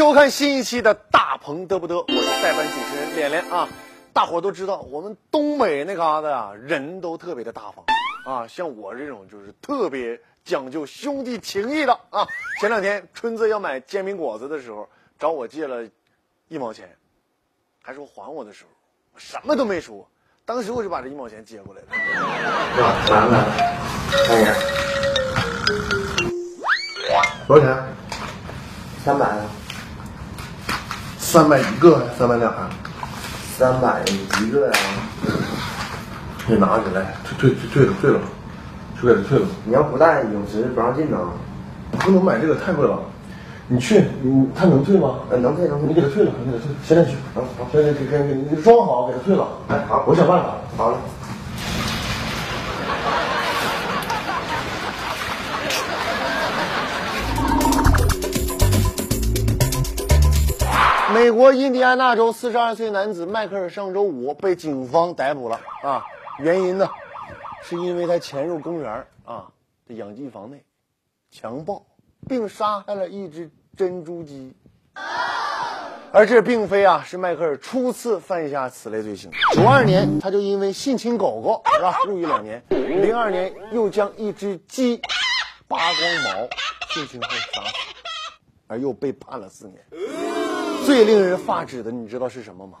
收看新一期的《大鹏得不得》，我是代班主持人连连啊。大伙都知道，我们东北那嘎达啊，人都特别的大方啊。像我这种就是特别讲究兄弟情谊的啊。前两天春子要买煎饼果子的时候，找我借了一毛钱，还说还我的时候，我什么都没说，当时我就把这一毛钱接过来了。来了，多少钱？三百啊，三百一个，三百两啊？三百一个呀、你拿起来，退退退退了，退了，就给他退了。你要不带，泳池不让进呢。不能买这个，太贵了。你去，你他能退吗？呃，能退能退。你给他退了，你给他退，现在去。好好现在给给给你装好，给他退了。哎好我想办法。好了，美国印第安纳州四十二岁男子迈克尔上周五被警方逮捕了啊，原因呢，是因为他潜入公园啊的养鸡房内，强暴并杀害了一只珍珠鸡。而这并非啊是迈克尔初次犯下此类罪行。九二年他就因为性侵狗狗是吧入狱两年，零二年又将一只鸡扒光毛性侵后杀死，而又被判了四年。最令人发指的，你知道是什么吗？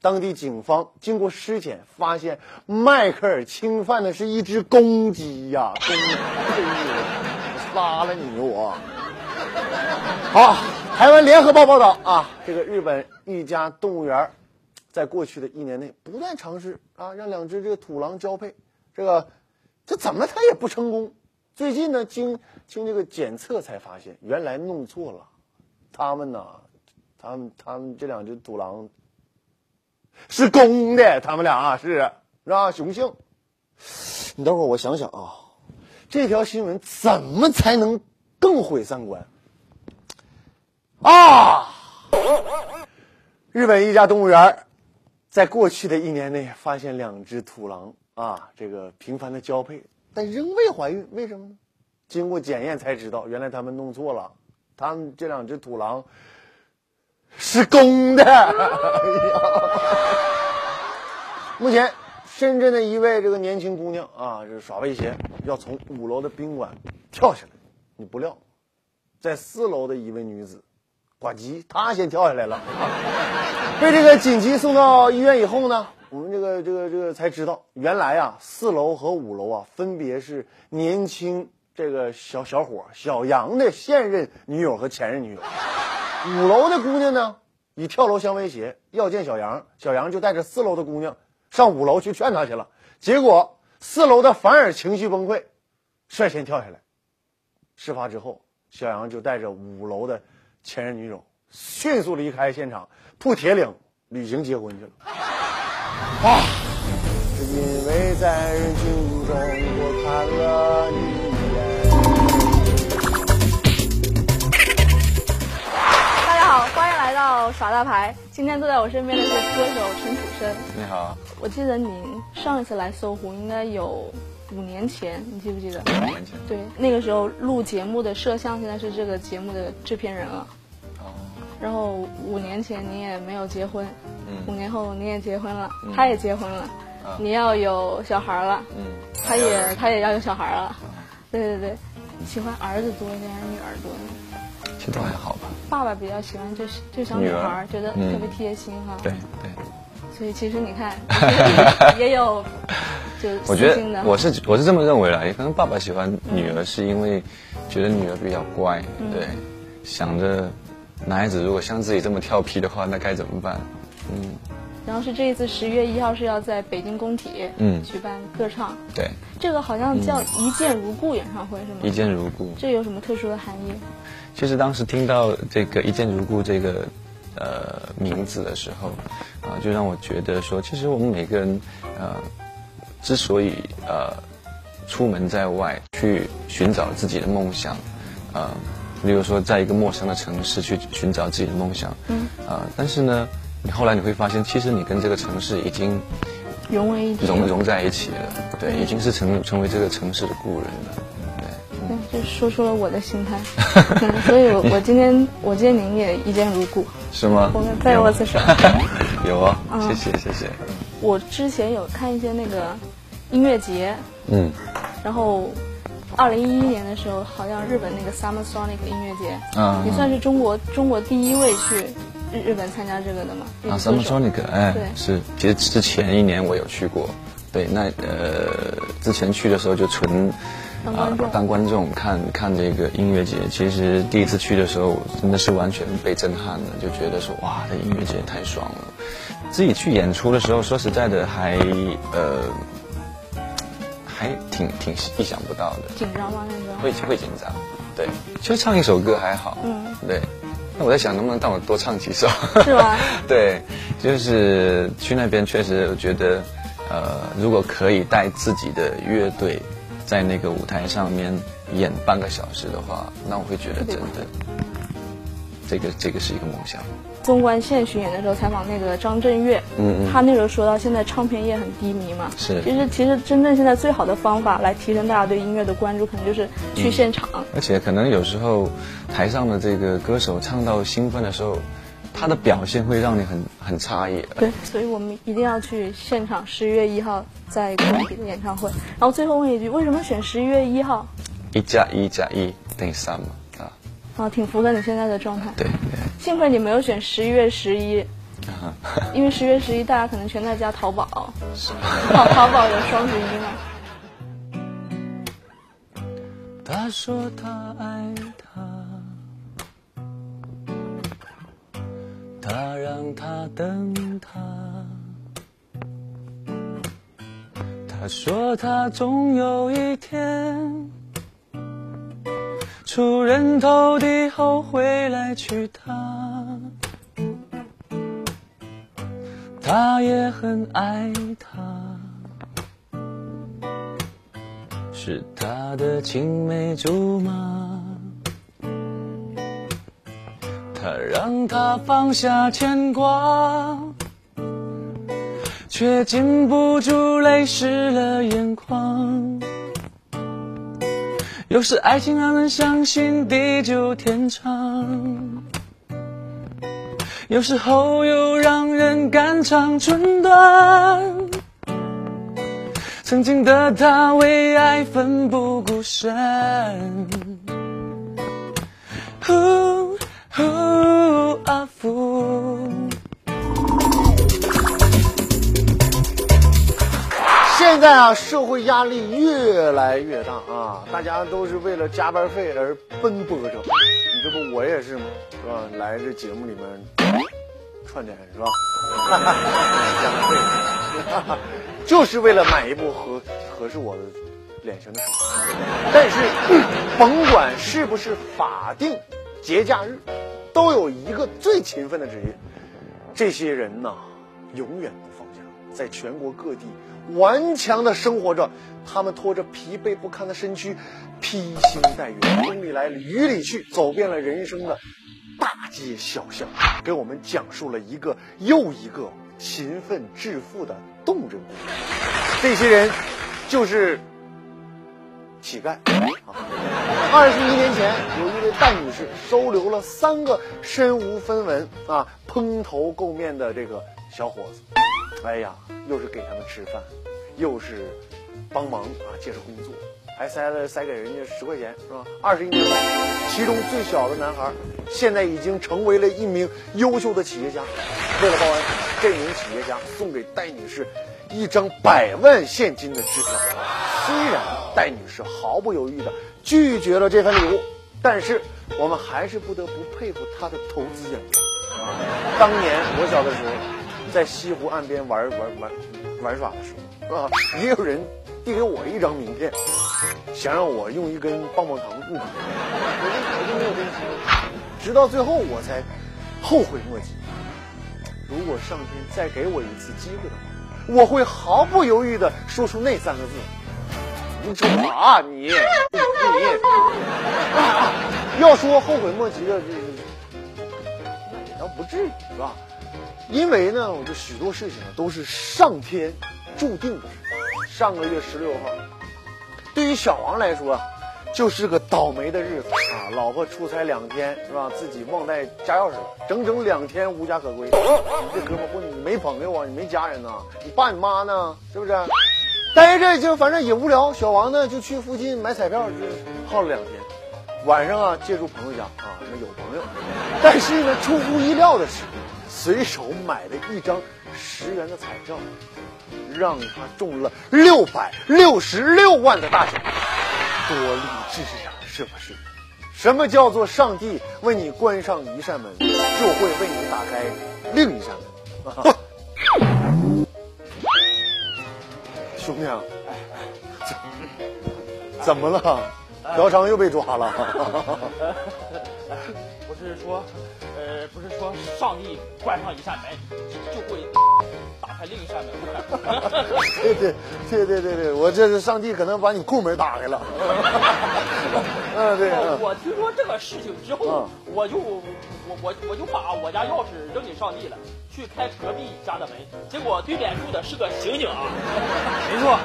当地警方经过尸检，发现迈克尔侵犯的是一只公鸡呀、公鸡，杀了你我！好，台湾联合报报道啊，这个日本一家动物园，在过去的一年内不断尝试啊，让两只这个土狼交配，这个这怎么它也不成功。最近呢，经经这个检测才发现，原来弄错了，他们呢，他们他们这两只土狼是公的，他们俩啊是是吧？雄性。你等会儿我想想啊，这条新闻怎么才能更毁三观？啊！日本一家动物园，在过去的一年内发现两只土狼啊，这个频繁的交配，但仍未怀孕，为什么呢？经过检验才知道，原来他们弄错了，他们这两只土狼是公的。哎 呀目前，深圳的一位这个年轻姑娘啊，这耍威胁要从五楼的宾馆跳下来，你不料，在四楼的一位女子呱唧，她先跳下来了，被这个紧急送到医院以后呢，我们这个这个这个才知道，原来啊四楼和五楼啊分别是年轻这个小小伙小杨的现任女友和前任女友，五楼的姑娘呢以跳楼相威胁要见小杨，小杨就带着四楼的姑娘上五楼去劝她去了，结果四楼的反而情绪崩溃，率先跳下来。事发之后，小杨就带着五楼的前任女友迅速离开现场，铺铁岭旅行结婚去了。啊，是因为在人群中耍大牌。今天坐在我身边的是歌手陈楚生。你好，我记得你上一次来搜狐应该有五年前，你记不记得？五年前。对，那个时候录节目的摄像现在是这个节目的制片人了。哦，然后五年前你也没有结婚，嗯五年后你也结婚了，他也结婚了，啊你要有小孩了，嗯，他也他也要有小孩了。对对对，喜欢儿子多一点还是女儿多呢？其实都还好吧。爸爸比较喜欢就是就小女孩儿，觉得嗯特别贴心哈。对对，所以其实你看，也有就我觉得我是我是这么认为的，也可能爸爸喜欢女儿是因为觉得女儿比较乖，嗯对，想着男孩子如果像自己这么调皮的话，那该怎么办？嗯，然后是这一次十月一号是要在北京工体嗯举办歌唱，对，这个好像叫一见如故演唱会是吗？一见如故。这有什么特殊的含义？其实当时听到这个“一见如故”这个呃名字的时候，啊、就让我觉得说，其实我们每个人呃，之所以呃出门在外去寻找自己的梦想，呃，例如说在一个陌生的城市去寻找自己的梦想，嗯，啊、但是呢，你后来你会发现，其实你跟这个城市已经融为一体。融融在一起了，对，已经是成成为这个城市的故人了，对。对，就说出了我的心态。嗯所以我我今天我今天您也一见如故。是吗？我们再握次手。有啊，嗯谢谢谢谢。我之前有看一些那个音乐节，嗯然后二零一一年的时候，好像日本那个 Summer Sonic 音乐节，嗯，也算是中国中国第一位去日日本参加这个的吗？啊，Summer Sonic，哎对，是，其实之前一年我有去过，对，那呃，之前去的时候就纯啊当观众看看这个音乐节，其实第一次去的时候真的是完全被震撼了，就觉得说哇，这音乐节太爽了。自己去演出的时候，说实在的，还呃还挺挺意想不到的。紧张吗？那时候会会紧张，对，就唱一首歌还好，嗯，对。那我在想，能不能让我多唱几首？是吗？对，就是去那边，确实我觉得，呃，如果可以带自己的乐队在那个舞台上面演半个小时的话，那我会觉得真的，这个这个是一个梦想。纵观现巡演的时候采访那个张震岳，嗯嗯他那时候说到现在唱片业很低迷嘛，是其实其实真正现在最好的方法来提升大家对音乐的关注，可能就是去现场。而且可能有时候台上的这个歌手唱到兴奋的时候，他的表现会让你很很诧异。对，所以我们一定要去现场，十一月一号在工体的演唱会。然后最后问一句，为什么选十一月一号？一加一加一等于三嘛，啊，啊，挺符合你现在的状态。对对。幸亏你没有选十一月十一，啊因为十月十一大家可能全在家淘宝，淘淘宝有双十一嘛。他说他爱他，他让他等他。他说他总有一天出人头地后会来娶她。他也很爱她。是他的青梅竹马，他让他放下牵挂，却禁不住泪湿了眼眶。有时爱情让人相信地久天长，有时候又让人肝肠寸断。曾经的他为爱奋不顾身，呼呼阿福。现在啊，社会压力越来越大啊，大家都是为了加班费而奔波着。你这不我也是吗？是吧？来这节目里面串点是吧？加班费，就是为了买一部合合适我的脸型的手机。但是，甭管是不是法定节假日，都有一个最勤奋的职业，这些人呐，永远不放，在全国各地顽强的生活着。他们拖着疲惫不堪的身躯，披星戴月，风里来雨里去，走遍了人生的大街小巷，给我们讲述了一个又一个勤奋致富的动人故事。这些人就是乞丐。啊，二十一年前，有一位戴女士收留了三个身无分文啊、蓬头垢面的这个小伙子。哎呀，又是给他们吃饭，又是帮忙啊介绍工作，还塞了塞给人家十块钱，是吧？二十一年后，其中最小的男孩现在已经成为了一名优秀的企业家。为了报恩，这名企业家送给戴女士一张百万现金的支票。虽然戴女士毫不犹豫地拒绝了这份礼物，但是我们还是不得不佩服她的投资眼光。当年我小的时候，在西湖岸边玩玩玩玩耍的时候，啊，也有人递给我一张名片，想让我用一根棒棒糖入股，可是我就没有珍惜，直到最后我才后悔莫及。如果上天再给我一次机会的话，我会毫不犹豫的说出那三个字：“你瞅啥你？你、要说后悔莫及的，这那也倒不至于，是吧？因为呢，我这许多事情啊都是上天注定的事。上个月十六号，对于小王来说，就是个倒霉的日子啊！老婆出差两天是吧？自己忘带家钥匙了，整整两天无家可归。你这哥们儿混，你没朋友啊，你没家人呐、你爸你妈呢？是不是？待着就反正也无聊，小王呢就去附近买彩票，耗了两天。晚上啊，借住朋友家啊，那有朋友，但是呢，出乎意料的是，随手买了一张十元的彩票，让他中了六百六十六万的大奖，多励志呀，是不是？什么叫做上帝为你关上一扇门，就会为你打开另一扇门？兄弟啊，怎怎么了？嫖娼又被抓了？不是说，呃，不是说上帝关上一扇门，就会打开另一扇门。对对对对对对，我这是上帝可能把你库门打开了。嗯，对，嗯我听说这个事情之后嗯，我就我我我就把我家钥匙扔给上帝了，去开隔壁家的门，结果对面住的是个刑警啊。没错，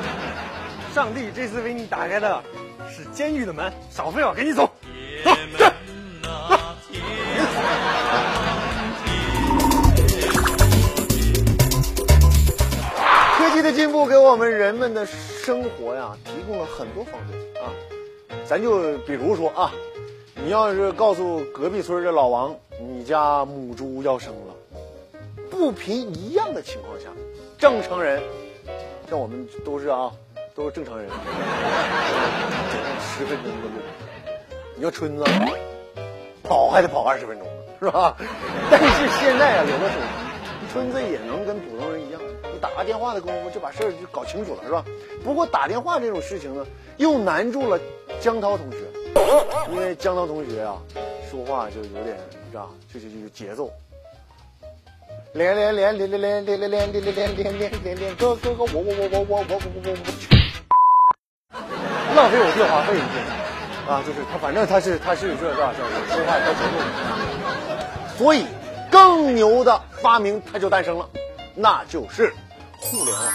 上帝这次为你打开的是监狱的门，少废话，赶紧。走，进步给我们人们的生活呀提供了很多方便啊。咱就比如说啊，你要是告诉隔壁村的老王，你家母猪要生了，不凭一样的情况下，正常人，像我们都是啊，都是正常人，十分钟的路，你说春子跑还得跑二十分钟，是吧？但是现在啊，有了手机，春子也能跟普通，打个电话的功夫就把事儿就搞清楚了，是吧？不过打电话这种事情呢，又难住了江涛同学，因为江涛同学啊，说话就有点，是吧？就是有节奏。连连连连连连连连连连连连连连连哥哥哥我我我我我我我我我，浪费我电话费一天啊！就是他，反正他是他是这这？这说话有节奏，所以更牛的发明它就诞生了，那就是互联网。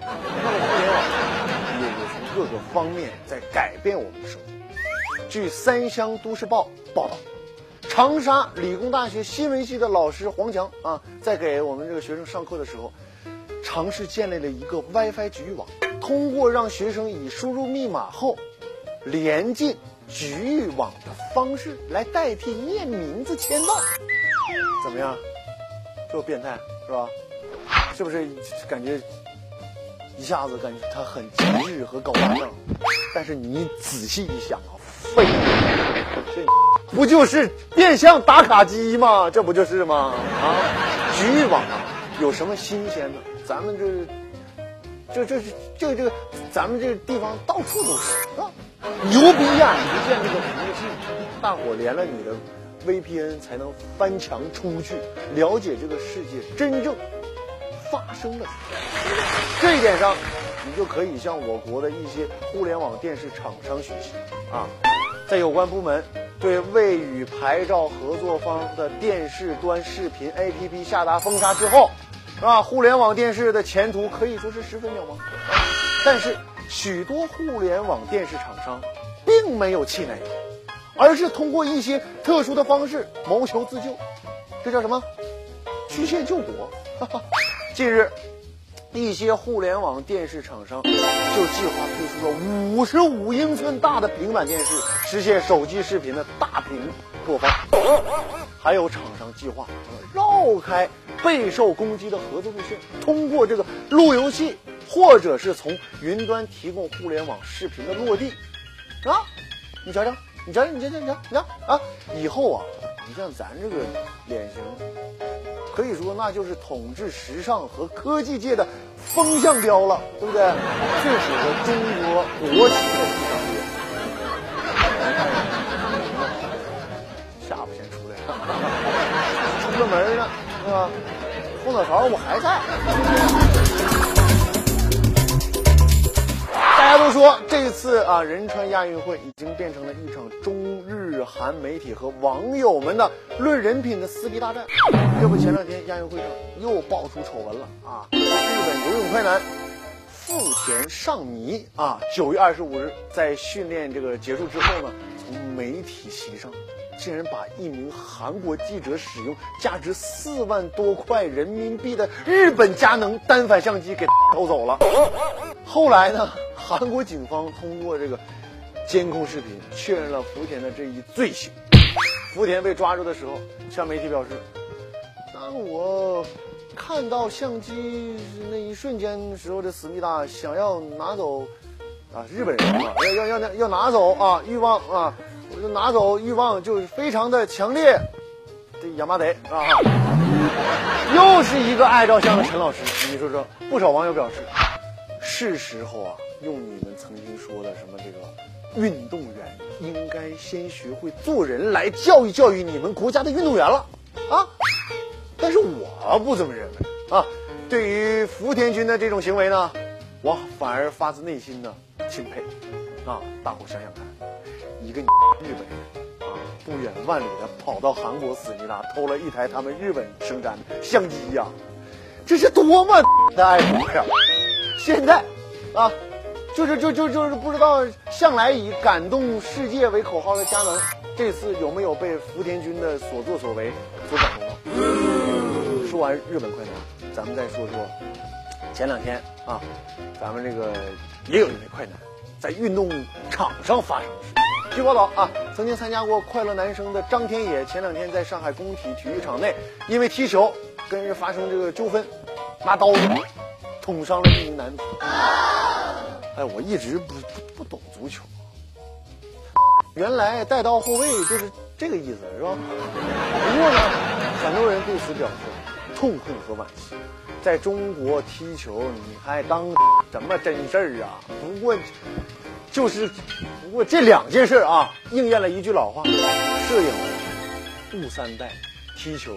那么互联网也也从各个方面在改变我们的生活。据三湘都市报报道，长沙理工大学新闻系的老师黄强啊，在给我们这个学生上课的时候，尝试建立了一个 WiFi 局域网，通过让学生以输入密码后连进局域网的方式来代替念名字签到，怎么样？这么变态是吧？是不是感觉一下子感觉他很极致和高大上？但是你仔细一想啊，废物，这不就是变相打卡机吗？这不就是吗？啊，局域网啊，有什么新鲜的？咱们这这这这这这，咱们这个地方到处都是，啊？牛逼呀！你不建这个服务器，大伙连了你的 VPN 才能翻墙出去，了解这个世界真正发生了。这一点上，你就可以向我国的一些互联网电视厂商学习啊，在有关部门对未与牌照合作方的电视端视频 APP 下达封杀之后，是吧？互联网电视的前途可以说是十分渺茫。但是许多互联网电视厂商并没有气馁，而是通过一些特殊的方式谋求自救，这叫什么？曲线救国。哈哈。近日，一些互联网电视厂商就计划推出了五十五英寸大的平板电视，实现手机视频的大屏播放。还有厂商计划绕开备受攻击的合作路线，通过这个路由器，或者是从云端提供互联网视频的落地。啊，你瞧瞧，你瞧瞧，你瞧瞧，你瞧，你瞧啊！以后啊，你像咱这个脸型。可以说，那就是统治时尚和科技界的风向标了，对不对？最符合中国国情的一商业。下巴先出来，出了门呢，是吧？后脑勺我还在。大家都说这次啊仁川亚运会已经变成了一场中日韩媒体和网友们的论人品的撕逼大战。这不，前两天亚运会上又爆出丑闻了啊！日本游泳快男富田尚弥啊，九月二十五日在训练这个结束之后呢，从媒体席上竟然把一名韩国记者使用价值四万多块人民币的日本佳能单反相机给 偷走了。后来呢，韩国警方通过这个监控视频确认了福田的这一罪行。福田被抓住的时候，向媒体表示：“当我看到相机那一瞬间时候的思密达想要拿走，啊，日本人啊，要要要要拿走啊，欲望啊，就拿走欲望就是非常的强烈。这亚麻得啊，又是一个爱照相的陈老师，你说说，不少网友表示，是时候啊，用你们曾经说的什么这个运动员应该先学会做人来教育教育你们国家的运动员了啊。但是我不这么认为啊。对于福田君的这种行为呢，我反而发自内心的钦佩啊！大伙想想看，一个日本人啊，不远万里的跑到韩国思密达偷了一台他们日本生产的相机呀、这是多么的爱国呀！现在啊，就是就就就是不知道向来以感动世界为口号的佳能，这次有没有被福田君的所作所为所感动？说完日本快男，咱们再说说前两天啊，咱们这个也有一位快男在运动场上发生的事。据报道啊，曾经参加过快乐男声的张天野，前两天在上海工体体育场内，因为踢球跟人发生这个纠纷，拿刀捅伤了一名男子。哎，我一直不不不懂足球，原来带刀后卫就是这个意思，是吧？不过呢，很多人对此表示痛恨和惋惜。在中国踢球，你还当什么真事儿啊？不过，就是不过这两件事啊，应验了一句老话：摄影误三代，踢球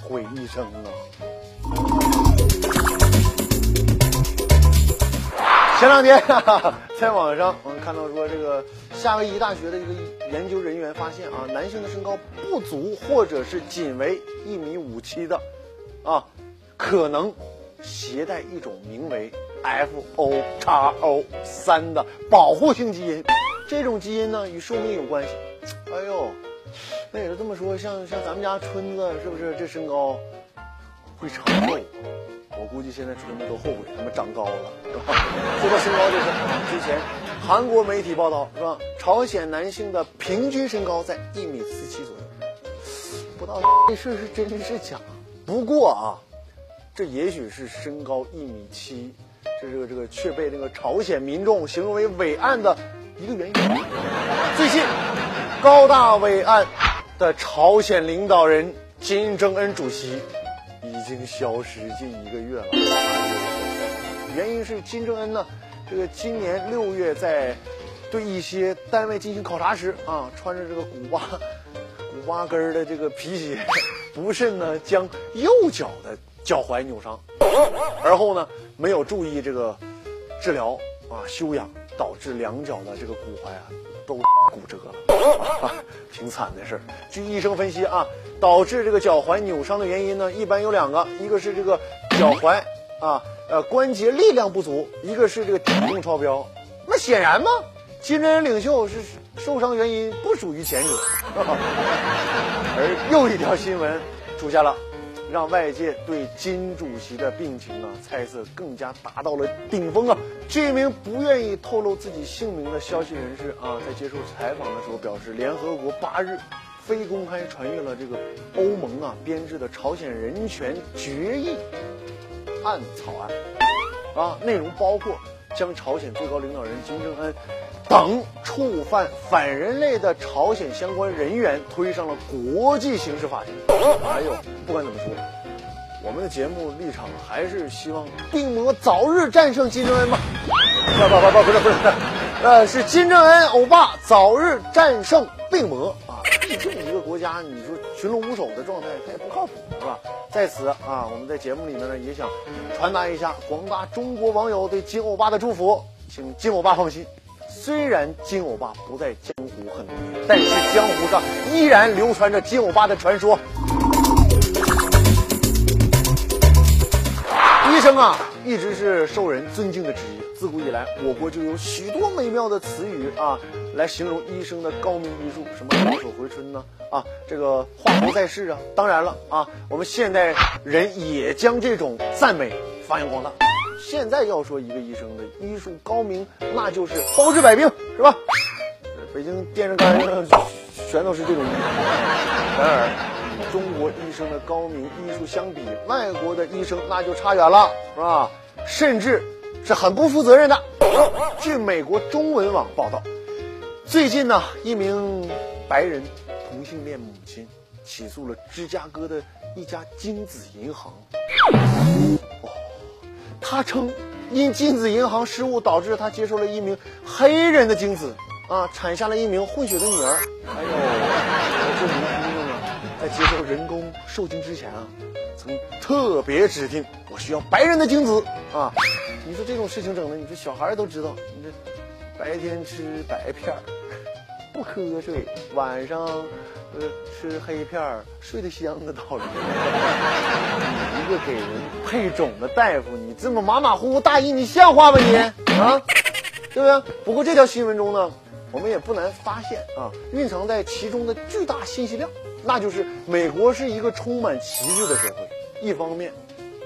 毁一生啊。前两天、哈哈，在网上我们看到说，这个夏威夷大学的一个研究人员发现啊，男性的身高不足或者是仅为一米五七的，啊，可能携带一种名为 F O x O 三的保护性基因。这种基因呢与寿命有关系。哎呦，那也是这么说，像像咱们家春子是不是这身高会长肉？我估计现在春子都后悔他们长高了，是吧？说到身高这事儿，之前韩国媒体报道是吧？朝鲜男性的平均身高在一米四七左右，不知道这事是真是假。不过啊，这也许是身高一米七，这这个这个却被那个朝鲜民众形容为伟岸的一个原因。最近，高大伟岸的朝鲜领导人金正恩主席。已经消失近一个月了。原因是金正恩呢，这个今年六月在对一些单位进行考察时啊，穿着这个古巴古巴跟儿的这个皮鞋，不慎呢将右脚的脚踝扭伤，而后呢没有注意这个治疗啊休养，导致两脚的这个骨踝啊都骨折了，啊、挺惨的事儿。据医生分析啊。导致这个脚踝扭伤的原因呢，一般有两个，一个是这个脚踝啊呃关节力量不足，一个是这个体重超标。那显然嘛，金正恩领袖是受伤原因不属于前者。而又一条新闻出现了，让外界对金主席的病情啊猜测更加达到了顶峰啊！这名不愿意透露自己姓名的消息人士啊，在接受采访的时候表示，联合国八日。非公开传阅了这个欧盟啊编制的朝鲜人权决议案草案，啊，内容包括将朝鲜最高领导人金正恩等触犯反人类的朝鲜相关人员推上了国际刑事法庭。还有，不管怎么说，我们的节目立场还是希望病魔早日战胜金正恩吧。不不不不，不是不是，呃，是金正恩欧巴早日战胜病魔啊。毕竟一个国家，你说群龙无首的状态，它也不靠谱，吧？在此啊，我们在节目里面呢，也想传达一下广大中国网友对金欧巴的祝福，请金欧巴放心。虽然金欧巴不在江湖很多，但是江湖上依然流传着金欧巴的传说。医生啊，一直是受人尊敬的职业。自古以来，我国就有许多美妙的词语啊，来形容医生的高明医术，什么老手回春呢？啊，这个华佗在世啊。当然了啊，我们现代人也将这种赞美发扬光大。现在要说一个医生的医术高明，那就是包治百病，是吧？北京电线杆上全都是这种医术。然而，中国医生的高明医术相比，外国的医生那就差远了，是吧？甚至是很不负责任的。据美国中文网报道，最近呢，一名白人同性恋母亲起诉了芝加哥的一家精子银行。哦，他称因精子银行失误导致他接受了一名黑人的精子，啊，产下了一名混血的女儿。还有，这名医生啊，接受人工受精之前啊，曾特别指定我需要白人的精子啊。你说这种事情整的，你说小孩都知道，你这白天吃白片儿不瞌睡，晚上呃吃黑片儿睡得香的道理。你一个给人配种的大夫，你这么马马虎虎大意，你像话吗你？啊，对不对？不过这条新闻中呢，我们也不难发现啊，蕴藏在其中的巨大信息量，那就是美国是一个充满歧视的社会。一方面，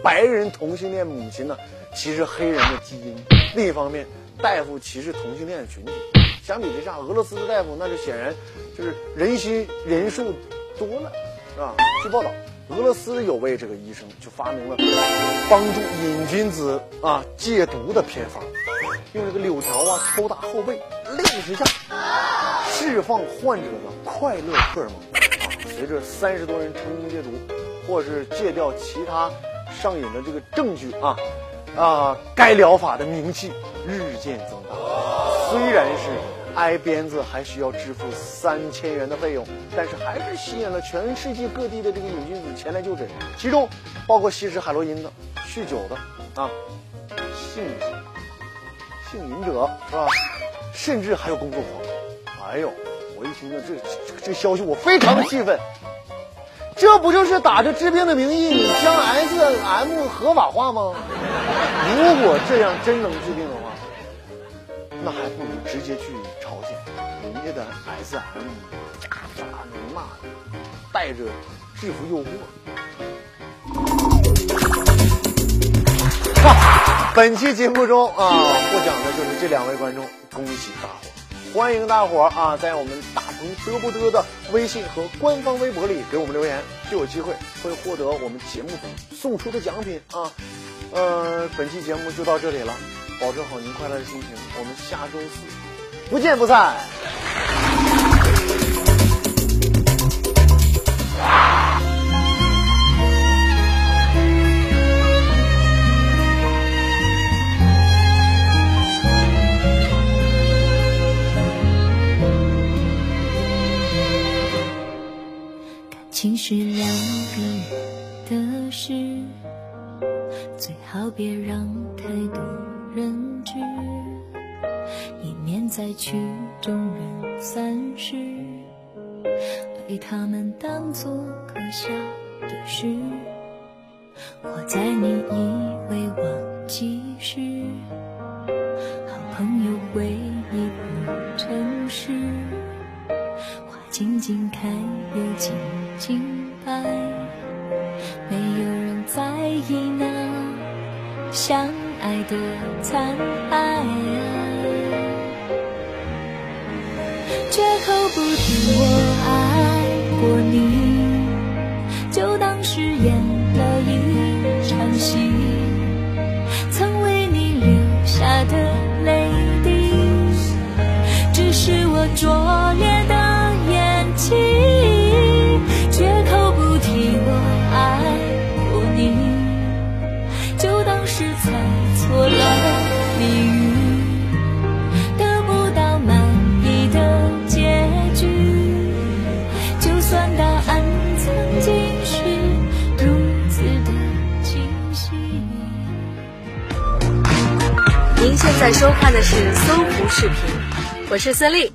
白人同性恋母亲呢歧视黑人的基因；另一方面，大夫歧视同性恋群体。相比之下，俄罗斯的大夫那就显然就是人心人数多了，是吧？据报道，俄罗斯有位这个医生就发明了帮助瘾君子啊戒毒的偏方，用这个柳条啊抽打后背，六十下，释放患者的快乐荷尔蒙。随着三十多人成功戒毒，或是戒掉其他上瘾的这个证据啊啊，该疗法的名气日渐增大。虽然是挨鞭子还需要支付三千元的费用，但是还是吸引了全世界各地的这个瘾君子前来就诊，其中包括吸食海洛因的、酗酒的啊、性性瘾者是吧？甚至还有工作狂。哎呦，我一听到这这这消息，我非常的气愤。这不就是打着治病的名义，你将 S M 合法化吗？如果这样真能治病的话，那还不如直接去朝鲜，人家的 S M 假假能骂的，带着制服诱惑。哈，本期节目中啊，获奖的就是这两位观众，恭喜大伙！欢迎大伙儿啊，在我们大鹏嘚不嘚的微信和官方微博里给我们留言，就有机会会获得我们节目组送出的奖品啊。呃，本期节目就到这里了，保证好您快乐的心情，我们下周四不见不散。情是两个人的事，最好别让太多人知，以免在曲终人散时，被他们当作可笑的事。活在你以为忘记时，好朋友回忆不诚实。静静看，又静静败，没有人在意那相爱的残骸。绝口不提我爱过你，收看的是搜狐视频，我是孙俪。